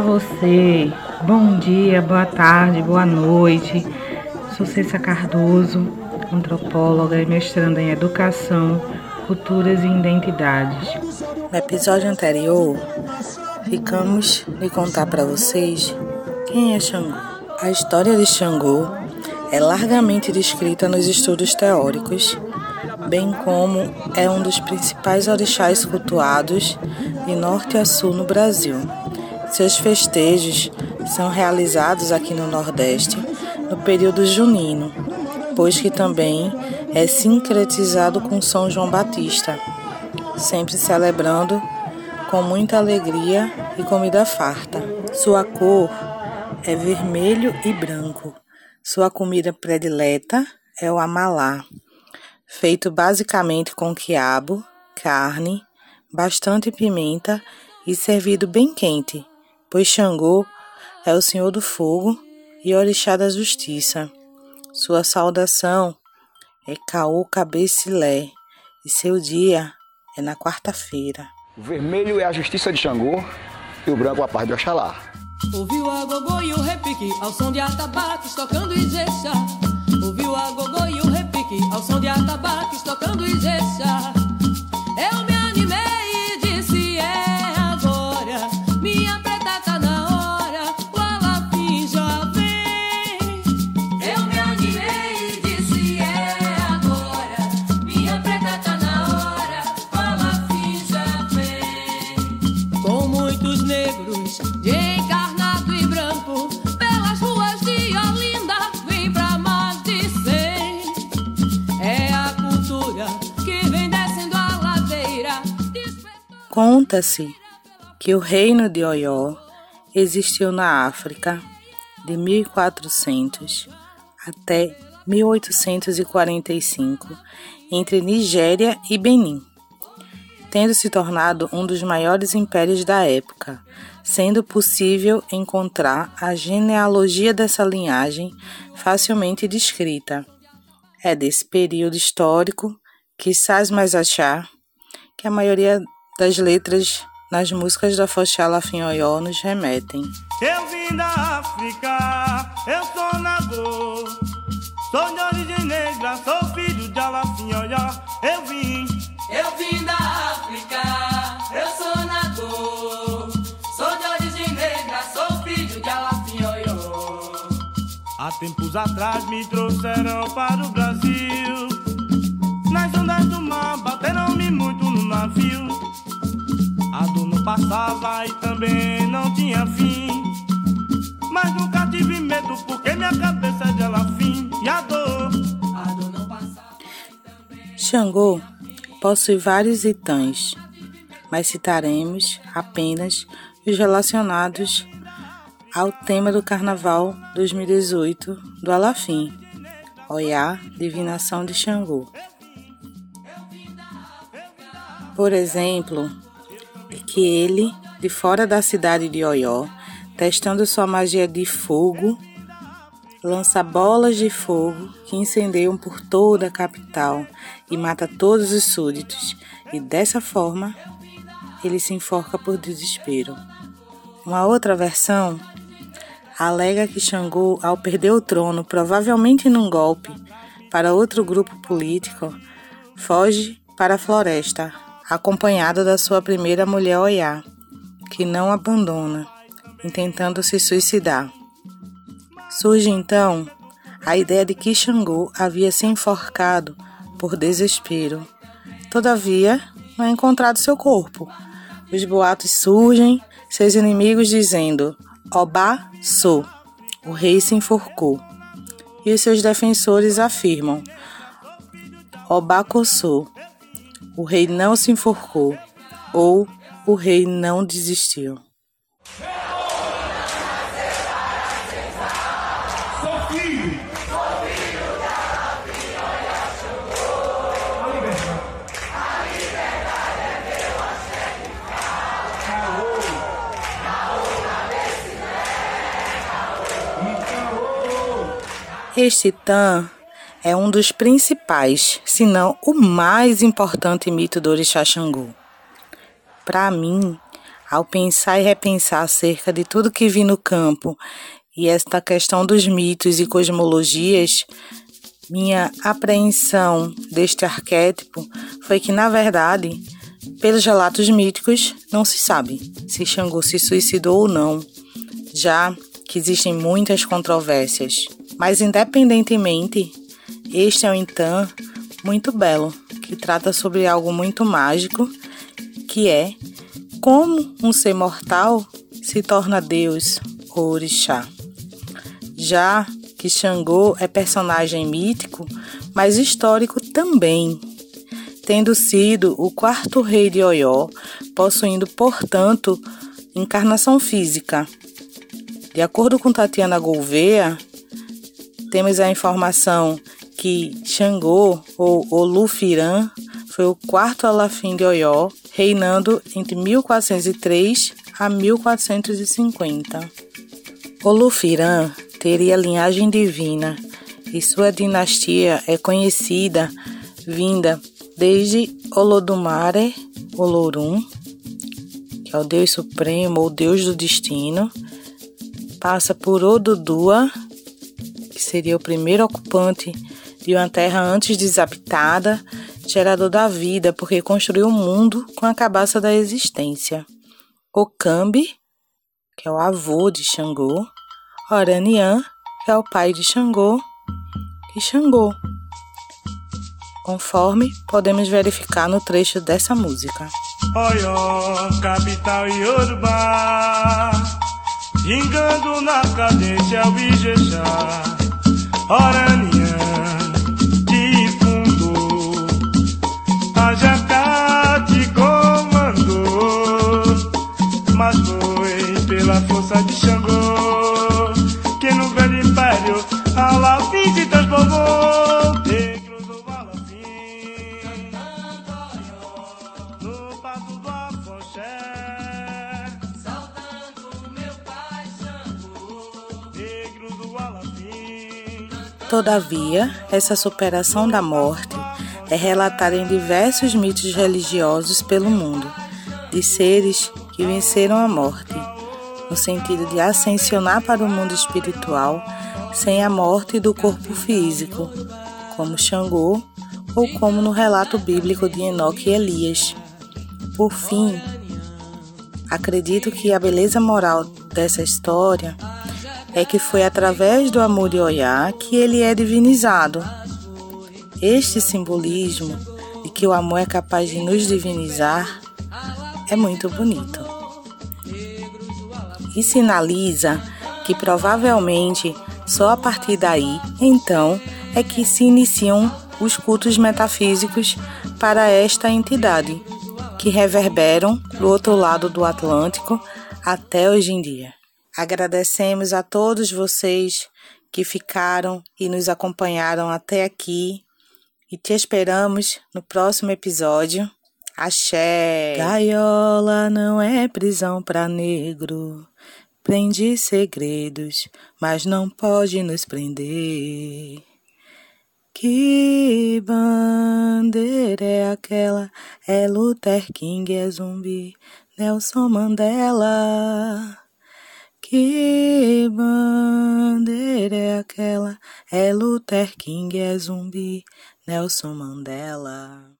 você. Bom dia, boa tarde, boa noite. Sou Cessa Cardoso, antropóloga e mestranda em Educação, Culturas e Identidades. No episódio anterior, ficamos de contar para vocês quem é Xangô. A história de Xangô é largamente descrita nos estudos teóricos, bem como é um dos principais orixás cultuados de norte a sul no Brasil. Seus festejos são realizados aqui no Nordeste no período junino, pois que também é sincretizado com São João Batista, sempre celebrando com muita alegria e comida farta. Sua cor é vermelho e branco. Sua comida predileta é o amalá, feito basicamente com quiabo, carne, bastante pimenta e servido bem quente pois Xangô é o Senhor do Fogo e Orixá da Justiça. Sua saudação é Caô Cabecilé e seu dia é na quarta-feira. O vermelho é a justiça de Xangô e o branco a paz de Oxalá. Ouviu a gogô e o repique ao som de atabaques tocando Ijexá. Ouviu a gogô e o repique ao som de atabaques tocando Ijexá. Eu me Conta-se que o reino de Oió existiu na África de 1400 até 1845 entre Nigéria e Benin, tendo se tornado um dos maiores impérios da época, sendo possível encontrar a genealogia dessa linhagem facilmente descrita. É desse período histórico que Sás mais achar que a maioria das letras nas músicas da Foxala Finhoió nos remetem. Eu vim da África, eu sou Nagô, sou de origem negra, sou filho de Alafinhoió, eu vim. Eu vim da África, eu sou Nagô, sou de origem negra, sou filho de Alafinhoió. Há tempos atrás me trouxeram para o Brasil, passava e também não tinha fim. Mas nunca tive medo porque minha cabeça é de fim. E a dor, a dor não passava. Xangô possui vários itãs, mas citaremos apenas os relacionados ao tema do Carnaval 2018 do Alafim, Oiá, Divinação de Xangô. Por exemplo, que ele, de fora da cidade de Oió, testando sua magia de fogo, lança bolas de fogo que incendeiam por toda a capital e mata todos os súditos, e dessa forma ele se enforca por desespero. Uma outra versão alega que Xangô, ao perder o trono, provavelmente num golpe para outro grupo político, foge para a floresta, acompanhado da sua primeira mulher Oiá, que não abandona, intentando se suicidar. Surge então a ideia de que Xangô havia se enforcado por desespero. Todavia, não é encontrado seu corpo. Os boatos surgem, seus inimigos dizendo: Obá sou, o rei se enforcou. E os seus defensores afirmam: Obá coçou, o rei não se enforcou ou o rei não desistiu. Este tan é um dos principais, se não o mais importante mito do Orixá Xangô. Para mim, ao pensar e repensar acerca de tudo que vi no campo e esta questão dos mitos e cosmologias, minha apreensão deste arquétipo foi que, na verdade, pelos relatos míticos, não se sabe se Xangô se suicidou ou não, já que existem muitas controvérsias. Mas, independentemente, este é um Intã muito belo, que trata sobre algo muito mágico, que é como um ser mortal se torna Deus ou Orixá. Já que Xangô é personagem mítico, mas histórico também, tendo sido o quarto rei de Oió, possuindo, portanto, encarnação física. De acordo com Tatiana Gouveia, temos a informação que Xangô, ou Olufirã, foi o quarto alafim de Oió, reinando entre 1403 a 1450. Olufirã teria linhagem divina e sua dinastia é conhecida vinda desde Olodumare, Olorum, que é o Deus Supremo ou Deus do Destino, passa por Odudua, que seria o primeiro ocupante de uma terra antes desabitada, gerador da vida, porque construiu o um mundo com a cabaça da existência. Okambi, que é o avô de Xangô, Oranian, que é o pai de Xangô, e Xangô, conforme podemos verificar no trecho dessa música. Oió, capital Yorubá, vingando na cadência o Ijexá, Oranian, Todavia, essa superação da morte é relatada em diversos mitos religiosos pelo mundo, de seres que venceram a morte, no sentido de ascensionar para o mundo espiritual sem a morte do corpo físico, como Xangô ou como no relato bíblico de Enoque e Elias. Por fim, acredito que a beleza moral dessa história é que foi através do amor de Oiá que ele é divinizado. Este simbolismo de que o amor é capaz de nos divinizar é muito bonito. E sinaliza que provavelmente só a partir daí, então, é que se iniciam os cultos metafísicos para esta entidade, que reverberam do outro lado do Atlântico até hoje em dia. Agradecemos a todos vocês que ficaram e nos acompanharam até aqui e te esperamos no próximo episódio. Axé! Gaiola não é prisão para negro, prende segredos, mas não pode nos prender. Que bandeira é aquela? É Luther King, é zumbi, Nelson Mandela. Que bandeira é aquela? É Luther King, é zumbi, Nelson Mandela.